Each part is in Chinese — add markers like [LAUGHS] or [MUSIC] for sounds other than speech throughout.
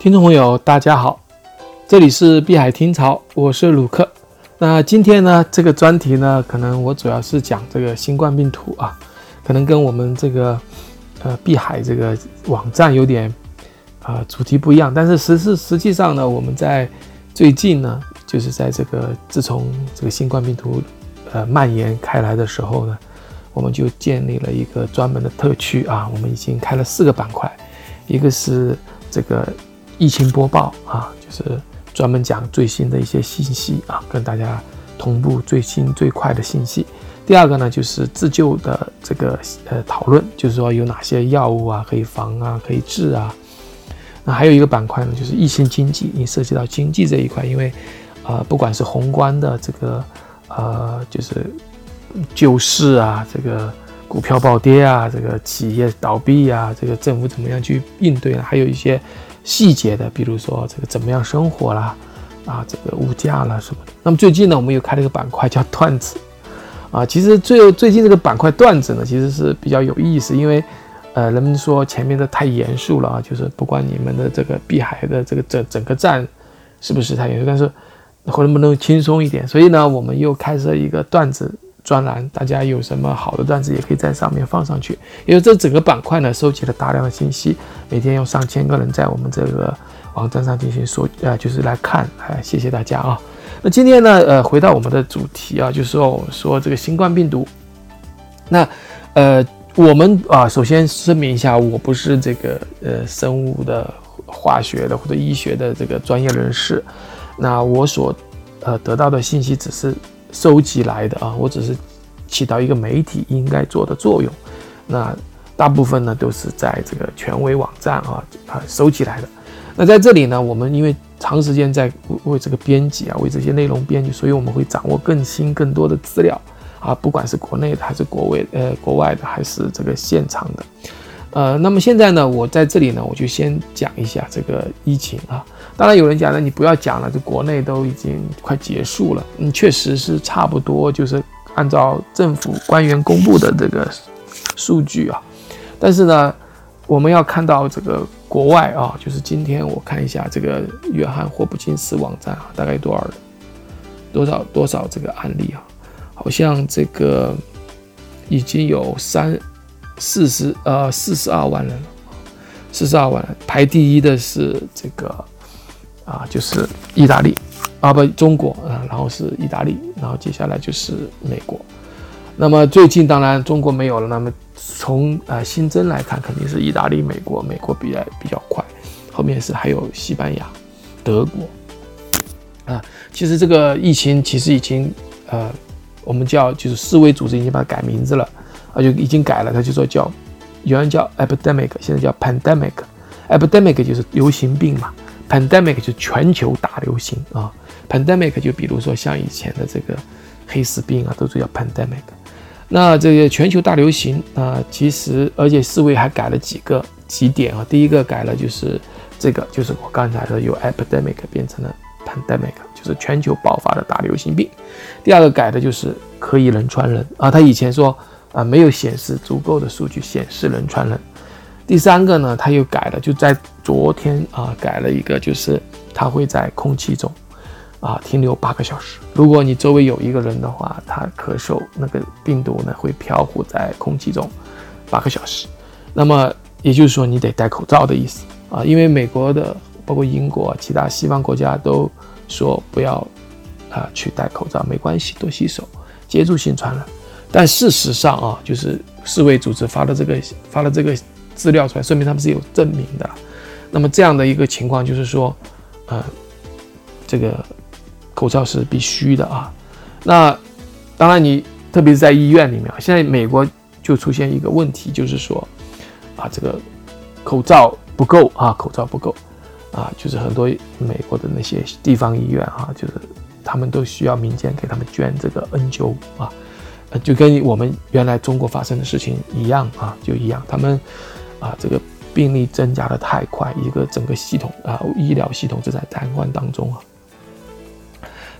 听众朋友，大家好，这里是碧海听潮，我是鲁克。那今天呢，这个专题呢，可能我主要是讲这个新冠病毒啊，可能跟我们这个呃碧海这个网站有点啊主题不一样，但是实是实际上呢，我们在最近呢，就是在这个自从这个新冠病毒呃蔓延开来的时候呢，我们就建立了一个专门的特区啊，我们已经开了四个板块，一个是这个。疫情播报啊，就是专门讲最新的一些信息啊，跟大家同步最新最快的信息。第二个呢，就是自救的这个呃讨论，就是说有哪些药物啊可以防啊，可以治啊。那还有一个板块呢，就是疫情经济，你涉及到经济这一块，因为呃不管是宏观的这个呃就是救市啊，这个股票暴跌啊，这个企业倒闭啊，这个政府怎么样去应对呢？还有一些。细节的，比如说这个怎么样生活啦，啊，这个物价啦什么的。那么最近呢，我们又开了一个板块叫段子，啊，其实最最近这个板块段子呢，其实是比较有意思，因为，呃，人们说前面的太严肃了啊，就是不管你们的这个碧海的这个整整个站是不是太严肃，但是能不能轻松一点？所以呢，我们又开设一个段子。专栏，大家有什么好的段子，也可以在上面放上去。因为这整个板块呢，收集了大量的信息，每天有上千个人在我们这个网站上进行说，呃，就是来看。哎，谢谢大家啊。那今天呢，呃，回到我们的主题啊，就是说说这个新冠病毒。那，呃，我们啊，首先声明一下，我不是这个呃生物的、化学的或者医学的这个专业人士。那我所呃得到的信息只是。收集来的啊，我只是起到一个媒体应该做的作用。那大部分呢都是在这个权威网站啊啊收集来的。那在这里呢，我们因为长时间在为这个编辑啊，为这些内容编辑，所以我们会掌握更新更多的资料啊，不管是国内的还是国外呃国外的还是这个现场的。呃，那么现在呢，我在这里呢，我就先讲一下这个疫情啊。当然有人讲了，你不要讲了，这国内都已经快结束了。嗯，确实是差不多，就是按照政府官员公布的这个数据啊。但是呢，我们要看到这个国外啊，就是今天我看一下这个约翰霍普金斯网站啊，大概多少多少多少这个案例啊？好像这个已经有三。四十呃四十二万人了，四十二万人，排第一的是这个啊，就是意大利啊不中国啊，然后是意大利，然后接下来就是美国。那么最近当然中国没有了，那么从呃新增来看，肯定是意大利、美国，美国比较比较快，后面是还有西班牙、德国啊。其实这个疫情其实已经呃，我们叫就是世卫组织已经把它改名字了。啊，就已经改了，他就说叫，原来叫 epidemic，现在叫 pandemic。epidemic 就是流行病嘛，pandemic 就是全球大流行啊。pandemic 就比如说像以前的这个黑死病啊，都是叫 pandemic。那这个全球大流行啊，其实而且世卫还改了几个几点啊。第一个改了就是这个，就是我刚才说由 epidemic 变成了 pandemic，就是全球爆发的大流行病。第二个改的就是可以人传人啊，他以前说。啊，没有显示足够的数据显示人传人。第三个呢，他又改了，就在昨天啊，改了一个，就是它会在空气中啊停留八个小时。如果你周围有一个人的话，他咳嗽，那个病毒呢会漂浮在空气中八个小时。那么也就是说，你得戴口罩的意思啊，因为美国的，包括英国、其他西方国家都说不要啊去戴口罩，没关系，多洗手，接触性传染。但事实上啊，就是世卫组织发了这个发了这个资料出来，说明他们是有证明的。那么这样的一个情况就是说，呃，这个口罩是必须的啊。那当然，你特别是在医院里面，现在美国就出现一个问题，就是说啊，这个口罩不够啊，口罩不够啊，就是很多美国的那些地方医院啊，就是他们都需要民间给他们捐这个 N95 啊。就跟我们原来中国发生的事情一样啊，就一样，他们啊，这个病例增加的太快，一个整个系统啊，医疗系统正在瘫痪当中啊。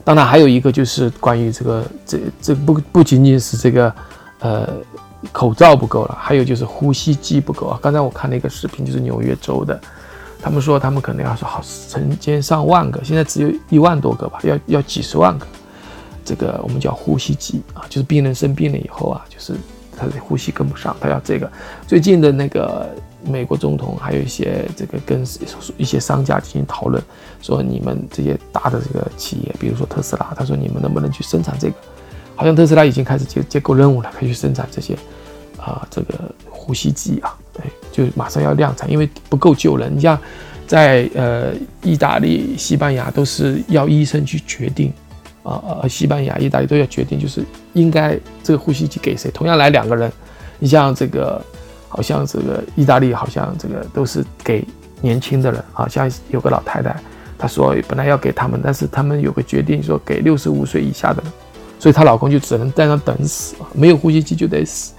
当然，还有一个就是关于这个，这这不不仅仅是这个，呃，口罩不够了，还有就是呼吸机不够啊。刚才我看了一个视频，就是纽约州的他们说他们可能要说好成千上万个，现在只有一万多个吧，要要几十万个。这个我们叫呼吸机啊，就是病人生病了以后啊，就是他的呼吸跟不上，他要这个。最近的那个美国总统还有一些这个跟一些商家进行讨论，说你们这些大的这个企业，比如说特斯拉，他说你们能不能去生产这个？好像特斯拉已经开始接接够任务了，可以去生产这些啊这个呼吸机啊，对，就马上要量产，因为不够救人。你像在呃意大利、西班牙都是要医生去决定。啊，呃，西班牙、意大利都要决定，就是应该这个呼吸机给谁。同样来两个人，你像这个，好像这个意大利好像这个都是给年轻的人，好像有个老太太，她说本来要给他们，但是他们有个决定说给六十五岁以下的人，所以她老公就只能在那等死，没有呼吸机就得死，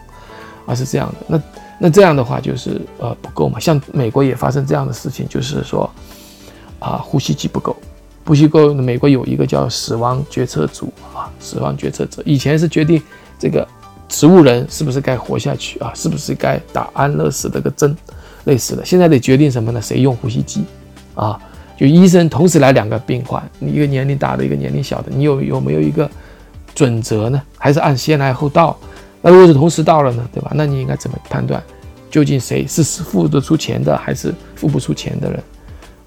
啊是这样的。那那这样的话就是呃不够嘛。像美国也发生这样的事情，就是说啊呼吸机不够。呼吸够，美国有一个叫死亡决策组啊，死亡决策者以前是决定这个植物人是不是该活下去啊，是不是该打安乐死这个针，类似的。现在得决定什么呢？谁用呼吸机啊？就医生同时来两个病患，你一个年龄大的，一个年龄小的，你有有没有一个准则呢？还是按先来后到？那如果是同时到了呢，对吧？那你应该怎么判断？究竟谁是付得出钱的，还是付不出钱的人？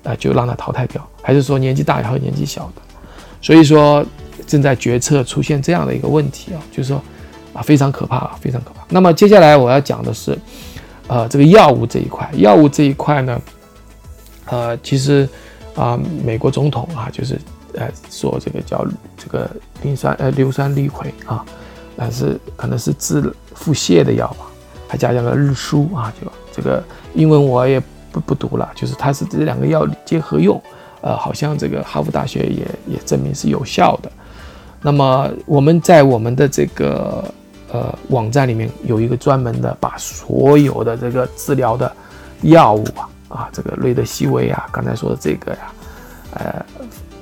啊，就让他淘汰掉，还是说年纪大还有年纪小的？所以说正在决策出现这样的一个问题啊，就是说啊非常可怕啊，非常可怕。那么接下来我要讲的是，呃，这个药物这一块，药物这一块呢，呃，其实啊，美国总统啊，就是呃说这个叫这个磷酸呃硫酸氯喹啊，但是可能是治腹泻的药吧，还加上了日舒啊，就这个英文我也。不不读了，就是它是这两个药结合用，呃，好像这个哈佛大学也也证明是有效的。那么我们在我们的这个呃网站里面有一个专门的，把所有的这个治疗的药物啊啊，这个瑞德西韦啊，刚才说的这个呀，呃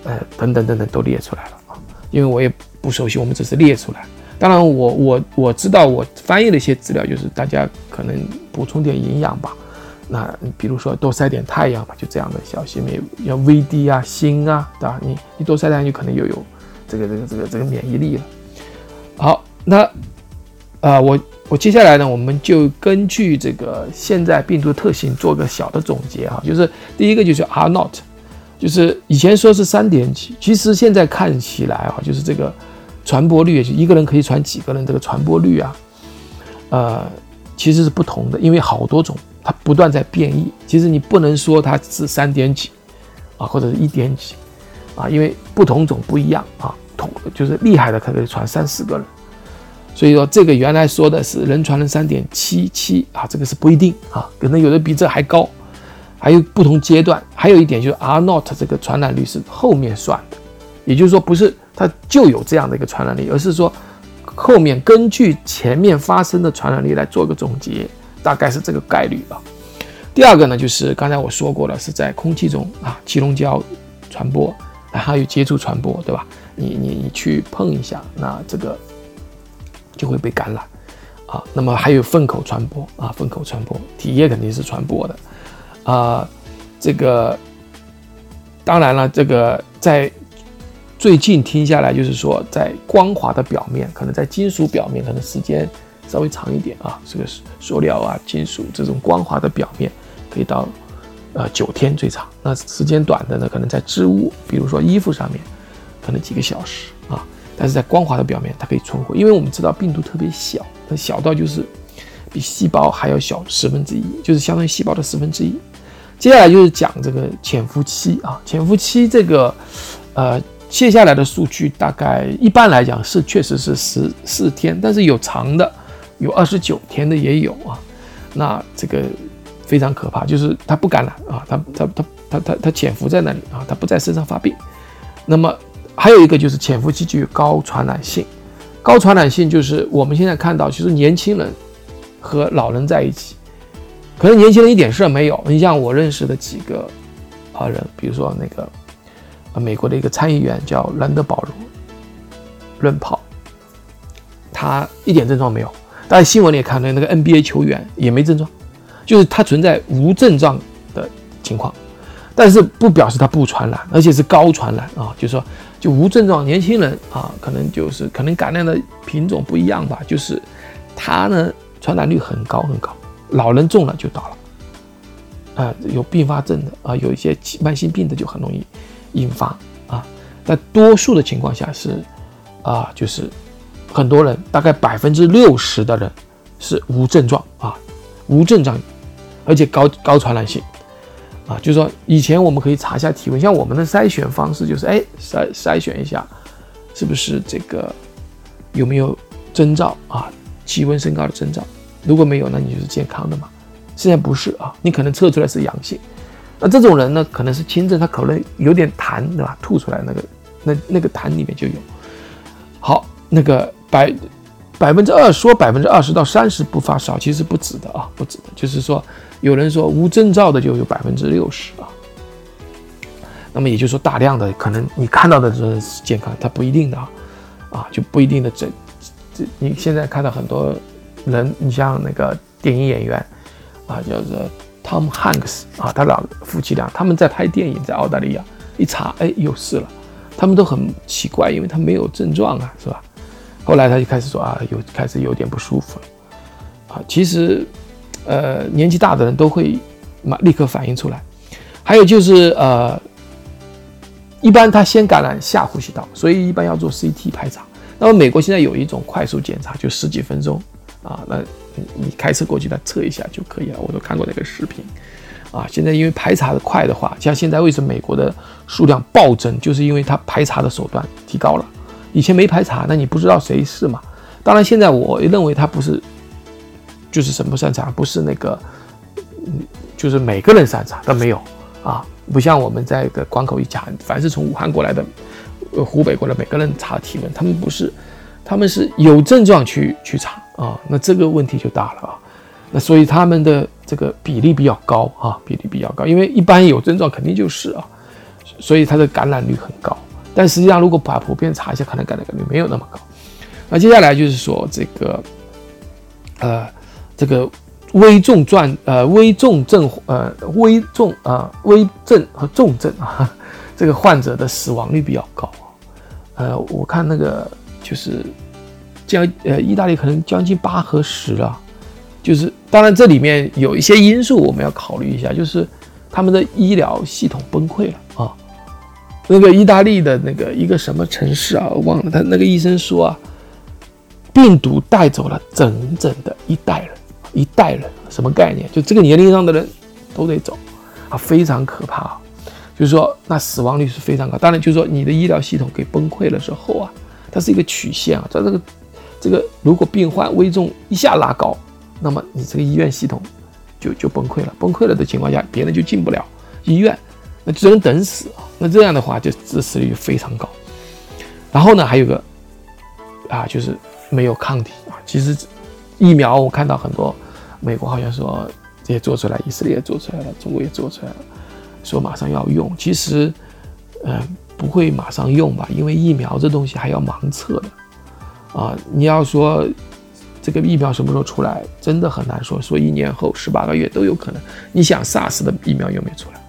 呃等等等等都列出来了啊。因为我也不熟悉，我们只是列出来。当然，我我我知道我翻译的一些资料，就是大家可能补充点营养吧。那比如说多晒点太阳嘛，就这样的小心免要 VD 啊、锌啊，对吧？你你多晒太阳，就可能又有这个这个这个这个免疫力了。好，那啊，我我接下来呢，我们就根据这个现在病毒特性做个小的总结啊，就是第一个就是 Are not，就是以前说是三点几，其实现在看起来啊，就是这个传播率，就一个人可以传几个人，这个传播率啊，呃，其实是不同的，因为好多种。它不断在变异，其实你不能说它是三点几，啊，或者是一点几，啊，因为不同种不一样啊，同就是厉害的可以传三四个人，所以说这个原来说的是人传人三点七七啊，这个是不一定啊，可能有的比这还高，还有不同阶段，还有一点就是 R not 这个传染率是后面算的，也就是说不是它就有这样的一个传染力，而是说后面根据前面发生的传染力来做个总结。大概是这个概率啊。第二个呢，就是刚才我说过了，是在空气中啊，气溶胶传播，还有接触传播，对吧？你你你去碰一下，那这个就会被感染啊。那么还有粪口传播啊，粪口传播，体液肯定是传播的啊。这个当然了，这个在最近听下来，就是说在光滑的表面，可能在金属表面，可能时间。稍微长一点啊，这个塑料啊、金属这种光滑的表面，可以到呃九天最长。那时间短的呢，可能在织物，比如说衣服上面，可能几个小时啊。但是在光滑的表面，它可以存活，因为我们知道病毒特别小，它小到就是比细胞还要小十分之一，就是相当于细胞的十分之一。接下来就是讲这个潜伏期啊，潜伏期这个呃。卸下来的数据大概一般来讲是确实是十四天，但是有长的。有二十九天的也有啊，那这个非常可怕，就是它不感染啊，它它它它它它潜伏在那里啊，它不在身上发病。那么还有一个就是潜伏期具有高传染性，高传染性就是我们现在看到，其实年轻人和老人在一起，可能年轻人一点事儿没有。你像我认识的几个啊人，比如说那个啊美国的一个参议员叫兰德保罗，论炮，他一点症状没有。大家新闻里也看到，那个 NBA 球员也没症状，就是他存在无症状的情况。但是不表示他不传染，而且是高传染啊，就是说就无症状年轻人啊，可能就是可能感染的品种不一样吧，就是他呢传染率很高很高，老人中了就倒了，啊，有并发症的啊，有一些慢性病的就很容易引发啊，但多数的情况下是啊，就是很多人大概百分之六十的人是无症状啊，无症状，而且高高传染性。啊，就是说，以前我们可以查一下体温，像我们的筛选方式就是，哎，筛筛选一下，是不是这个有没有征兆啊？体温升高的征兆，如果没有，那你就是健康的嘛。现在不是啊，你可能测出来是阳性，那这种人呢，可能是轻症，他可能有点痰，对吧？吐出来那个，那那个痰里面就有。好，那个百百分之二说百分之二十到三十不发烧，其实不止的啊，不止的，就是说。有人说无征兆的就有百分之六十啊，那么也就是说大量的可能你看到的人是健康，它不一定的啊，啊就不一定的这这你现在看到很多人，你像那个电影演员啊，叫做 Tom Hanks 啊，他老夫妻俩他们在拍电影，在澳大利亚一查，哎有事了，他们都很奇怪，因为他没有症状啊，是吧？后来他就开始说啊，有开始有点不舒服了啊，其实。呃，年纪大的人都会马立刻反应出来，还有就是呃，一般他先感染下呼吸道，所以一般要做 CT 排查。那么美国现在有一种快速检查，就十几分钟啊，那你开车过去，他测一下就可以了。我都看过那个视频啊。现在因为排查的快的话，像现在为什么美国的数量暴增，就是因为它排查的手段提高了。以前没排查，那你不知道谁是嘛？当然现在我认为他不是。就是什么擅长，不是那个，嗯，就是每个人擅长都没有啊，不像我们在个关口一查，凡是从武汉过来的，呃，湖北过来每个人查体温，他们不是，他们是有症状去去查啊，那这个问题就大了啊，那所以他们的这个比例比较高啊，比例比较高，因为一般有症状肯定就是啊，所以它的感染率很高，但实际上如果把普遍查一下，可能感染概率没有那么高。那接下来就是说这个，呃。这个危重症呃危重症呃危重啊危症和重症啊，[LAUGHS] 这个患者的死亡率比较高呃，我看那个就是将呃意大利可能将近八和十了，就是当然这里面有一些因素我们要考虑一下，就是他们的医疗系统崩溃了啊。那个意大利的那个一个什么城市啊，我忘了，他那个医生说啊，病毒带走了整整的一代人。一代人什么概念？就这个年龄上的人都得走啊，非常可怕啊！就是说，那死亡率是非常高。当然，就是说你的医疗系统给崩溃了之后啊，它是一个曲线啊。在这个这个，如果病患危重一下拉高，那么你这个医院系统就就崩溃了。崩溃了的情况下，别人就进不了医院，那只能等死啊。那这样的话，就致死率非常高。然后呢，还有个啊，就是没有抗体啊。其实疫苗我看到很多。美国好像说也做出来，以色列也做出来了，中国也做出来了，说马上要用。其实，嗯，不会马上用吧，因为疫苗这东西还要盲测的啊。你要说这个疫苗什么时候出来，真的很难说，说一年后、十八个月都有可能。你想，SARS 的疫苗有没有出来？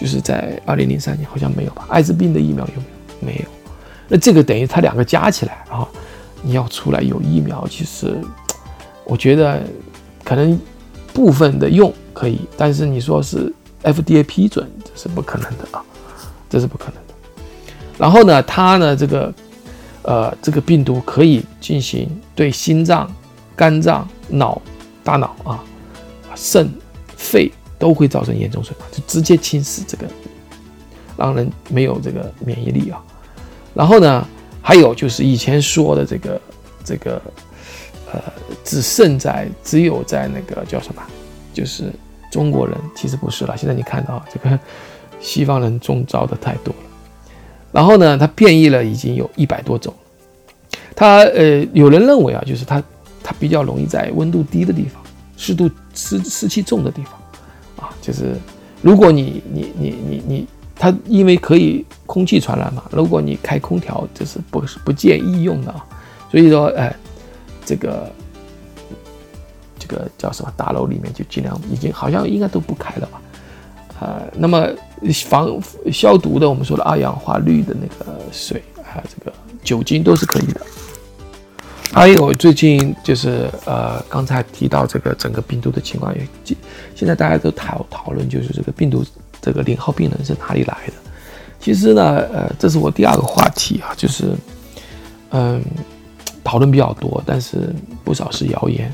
就是在二零零三年，好像没有吧？艾滋病的疫苗有没有？没有。那这个等于它两个加起来啊，你要出来有疫苗，其实我觉得。可能部分的用可以，但是你说是 FDA 批准，这是不可能的啊，这是不可能的。然后呢，它呢这个呃这个病毒可以进行对心脏、肝脏、脑、大脑啊、肾、肺都会造成严重损伤，就直接侵蚀这个，让人没有这个免疫力啊。然后呢，还有就是以前说的这个这个。呃，只剩在只有在那个叫什么，就是中国人，其实不是了。现在你看到这个西方人中招的太多了，然后呢，它变异了，已经有一百多种。它呃，有人认为啊，就是它它比较容易在温度低的地方、湿度湿湿气重的地方啊，就是如果你你你你你，它因为可以空气传染嘛，如果你开空调，这是不是不建议用的啊。所以说，哎。这个这个叫什么大楼里面就尽量已经好像应该都不开了吧，啊，呃，那么防消毒的，我们说的二氧化氯的那个水啊，这个酒精都是可以的。还有最近就是呃，刚才提到这个整个病毒的情况，也现在大家都讨讨论就是这个病毒这个零号病人是哪里来的？其实呢，呃，这是我第二个话题啊，就是嗯，讨论比较多，但是不少是谣言。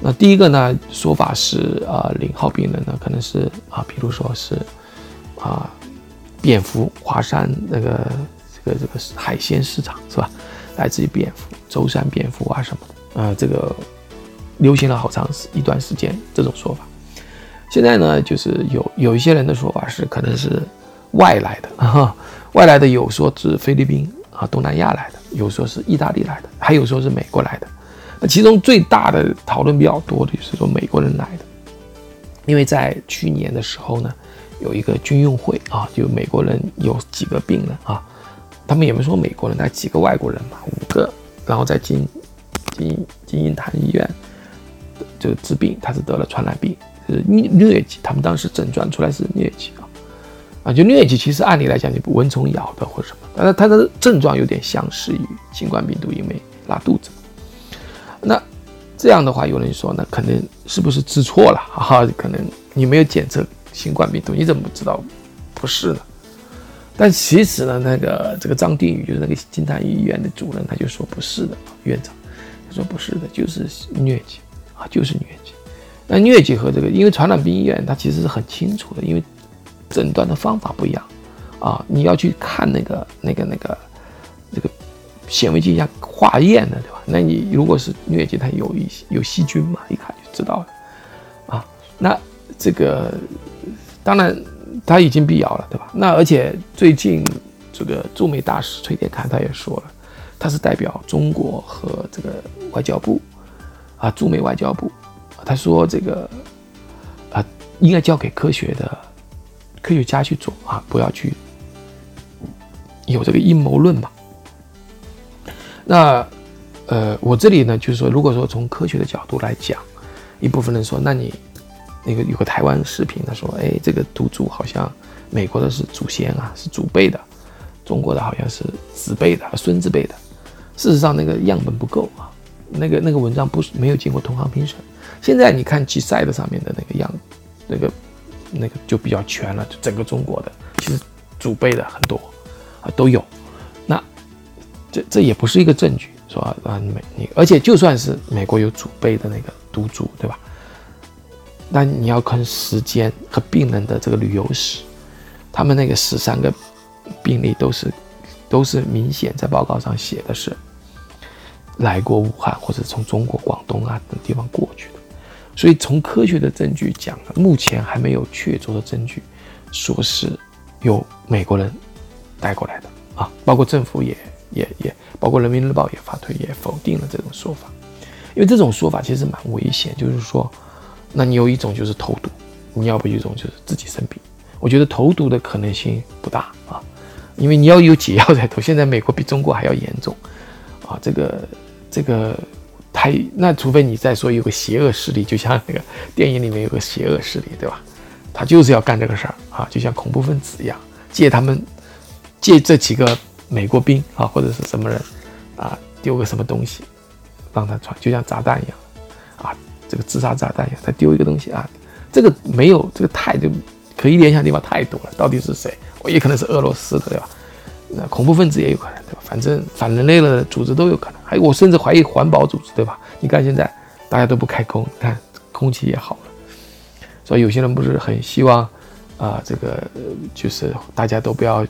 那第一个呢，说法是啊，零号病人呢可能是啊，比如说是啊，蝙蝠华山那个这个这个海鲜市场是吧？来自于蝙蝠，舟山蝙蝠啊什么的，呃，这个流行了好长时一段时间这种说法。现在呢，就是有有一些人的说法是可能是外来的啊，[LAUGHS] 外来的有说是菲律宾啊东南亚来的，有说是意大利来的，还有说是美国来的。那其中最大的讨论比较多的就是说美国人来的，因为在去年的时候呢，有一个军用会啊，就美国人有几个病人啊，他们也没说美国人，那几个外国人嘛，五个，然后在金金金银潭医院就治病，他是得了传染病，是疟疟疾，他们当时诊断出来是疟疾啊，啊，就疟疾其实按理来讲就蚊虫咬的或者什么，但是它的症状有点相似于新冠病毒，因为拉肚子。那这样的话，有人说，那可能是不是治错了哈 [LAUGHS] 哈？可能你没有检测新冠病毒，你怎么知道不是呢？但其实呢，那个这个张定宇就是那个金坛医院的主任，他就说不是的，院长他说不是的，就是疟疾啊，就是疟疾。那疟疾和这个，因为传染病医院它其实是很清楚的，因为诊断的方法不一样啊，你要去看那个那个那个那个。显微镜下化验的，对吧？那你如果是疟疾，它有一些有细菌嘛，一看就知道了，啊，那这个当然他已经辟谣了，对吧？那而且最近这个驻美大使崔天凯他也说了，他是代表中国和这个外交部啊，驻美外交部，他说这个啊应该交给科学的科学家去做啊，不要去有这个阴谋论嘛。那，呃，我这里呢，就是说，如果说从科学的角度来讲，一部分人说，那你那个有个台湾视频，他说，哎，这个毒株好像美国的是祖先啊，是祖辈的，中国的好像是子辈的、孙子辈的。事实上，那个样本不够啊，那个那个文章不是没有经过同行评审。现在你看 G 赛的上面的那个样，那个那个就比较全了，就整个中国的，其实祖辈的很多啊都有。那这这也不是一个证据，说啊美你，而且就算是美国有祖辈的那个毒株，对吧？那你要看时间和病人的这个旅游史，他们那个十三个病例都是都是明显在报告上写的是来过武汉或者从中国广东啊等地方过去的，所以从科学的证据讲，目前还没有确凿的证据说是有美国人带过来的。啊，包括政府也。也也包括人民日报也发推也否定了这种说法，因为这种说法其实蛮危险，就是说，那你有一种就是投毒，你要不有一种就是自己生病。我觉得投毒的可能性不大啊，因为你要有解药在投。现在美国比中国还要严重啊，这个这个太那除非你再说有个邪恶势力，就像那个电影里面有个邪恶势力，对吧？他就是要干这个事儿啊，就像恐怖分子一样，借他们借这几个。美国兵啊，或者是什么人啊，丢个什么东西让他传，就像炸弹一样，这个自杀炸弹一样，他丢一个东西啊，这个没有这个太就可以联想的地方太多了。到底是谁？我也可能是俄罗斯的，对吧？那恐怖分子也有可能，对吧？反正反人类的组织都有可能。还有我甚至怀疑环保组织，对吧？你看现在大家都不开工，你看空气也好了，所以有些人不是很希望啊，这个就是大家都不要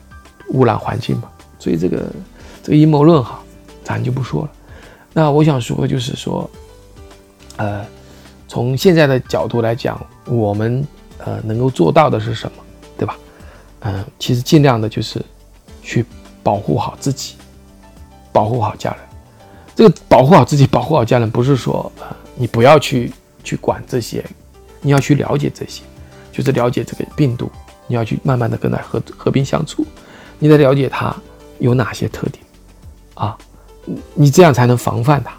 污染环境嘛。所以这个这个阴谋论哈，咱就不说了。那我想说就是说，呃，从现在的角度来讲，我们呃能够做到的是什么，对吧？嗯，其实尽量的就是去保护好自己，保护好家人。这个保护好自己、保护好家人，不是说呃你不要去去管这些，你要去了解这些，就是了解这个病毒，你要去慢慢的跟它和和平相处，你得了解它。有哪些特点啊？你这样才能防范它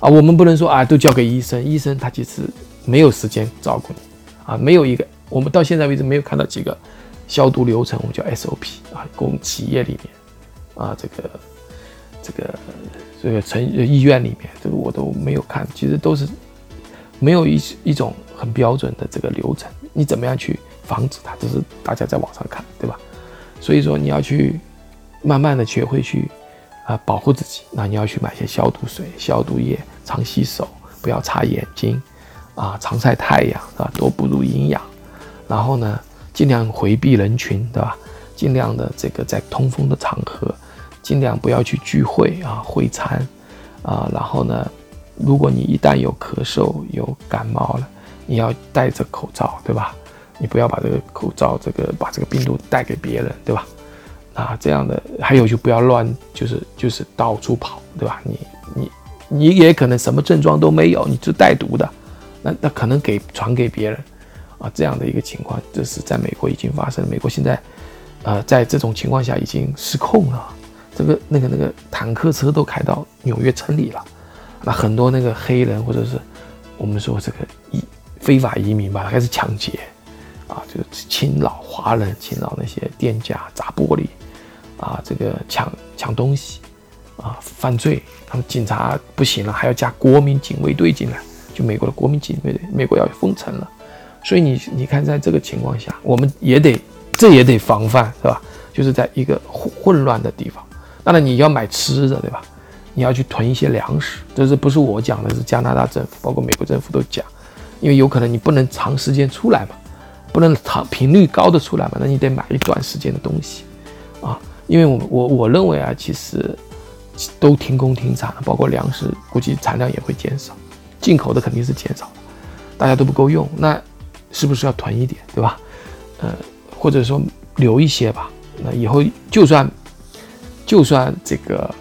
啊！我们不能说啊，都交给医生，医生他其实没有时间照顾你啊，没有一个我们到现在为止没有看到几个消毒流程，我们叫 SOP 啊，供企业里面啊，这个这个这个城医院里面，这个我都没有看，其实都是没有一一种很标准的这个流程，你怎么样去防止它？这是大家在网上看，对吧？所以说你要去慢慢的学会去啊保护自己，那你要去买些消毒水、消毒液，常洗手，不要擦眼睛。啊，常晒太阳啊，多补入营养，然后呢，尽量回避人群，对吧？尽量的这个在通风的场合，尽量不要去聚会啊，会餐啊，然后呢，如果你一旦有咳嗽、有感冒了，你要戴着口罩，对吧？你不要把这个口罩这个把这个病毒带给别人，对吧？啊，这样的还有就不要乱，就是就是到处跑，对吧？你你你也可能什么症状都没有，你就带毒的。那那可能给传给别人，啊，这样的一个情况，这是在美国已经发生。美国现在，呃，在这种情况下已经失控了，这个那个那个坦克车都开到纽约城里了，那很多那个黑人或者是我们说这个移非法移民吧，开始抢劫，啊，就是侵扰华人，侵扰那些店家砸玻璃，啊，这个抢抢东西，啊，犯罪，他们警察不行了，还要加国民警卫队进来。就美国的国民警卫队，美国要封城了，所以你你看，在这个情况下，我们也得这也得防范，是吧？就是在一个混混乱的地方，当然你要买吃的，对吧？你要去囤一些粮食，这是不是我讲的？是加拿大政府，包括美国政府都讲，因为有可能你不能长时间出来嘛，不能长频率高的出来嘛，那你得买一段时间的东西啊。因为我我我认为啊，其实都停工停产了，包括粮食，估计产量也会减少。进口的肯定是减少的，大家都不够用，那是不是要囤一点，对吧？呃，或者说留一些吧。那以后就算就算这个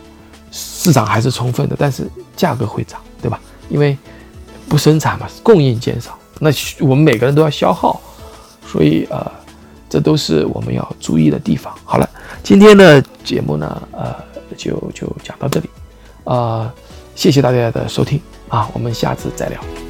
市场还是充分的，但是价格会涨，对吧？因为不生产嘛，供应减少，那我们每个人都要消耗，所以呃，这都是我们要注意的地方。好了，今天的节目呢，呃，就就讲到这里，啊，谢谢大家的收听。啊，我们下次再聊。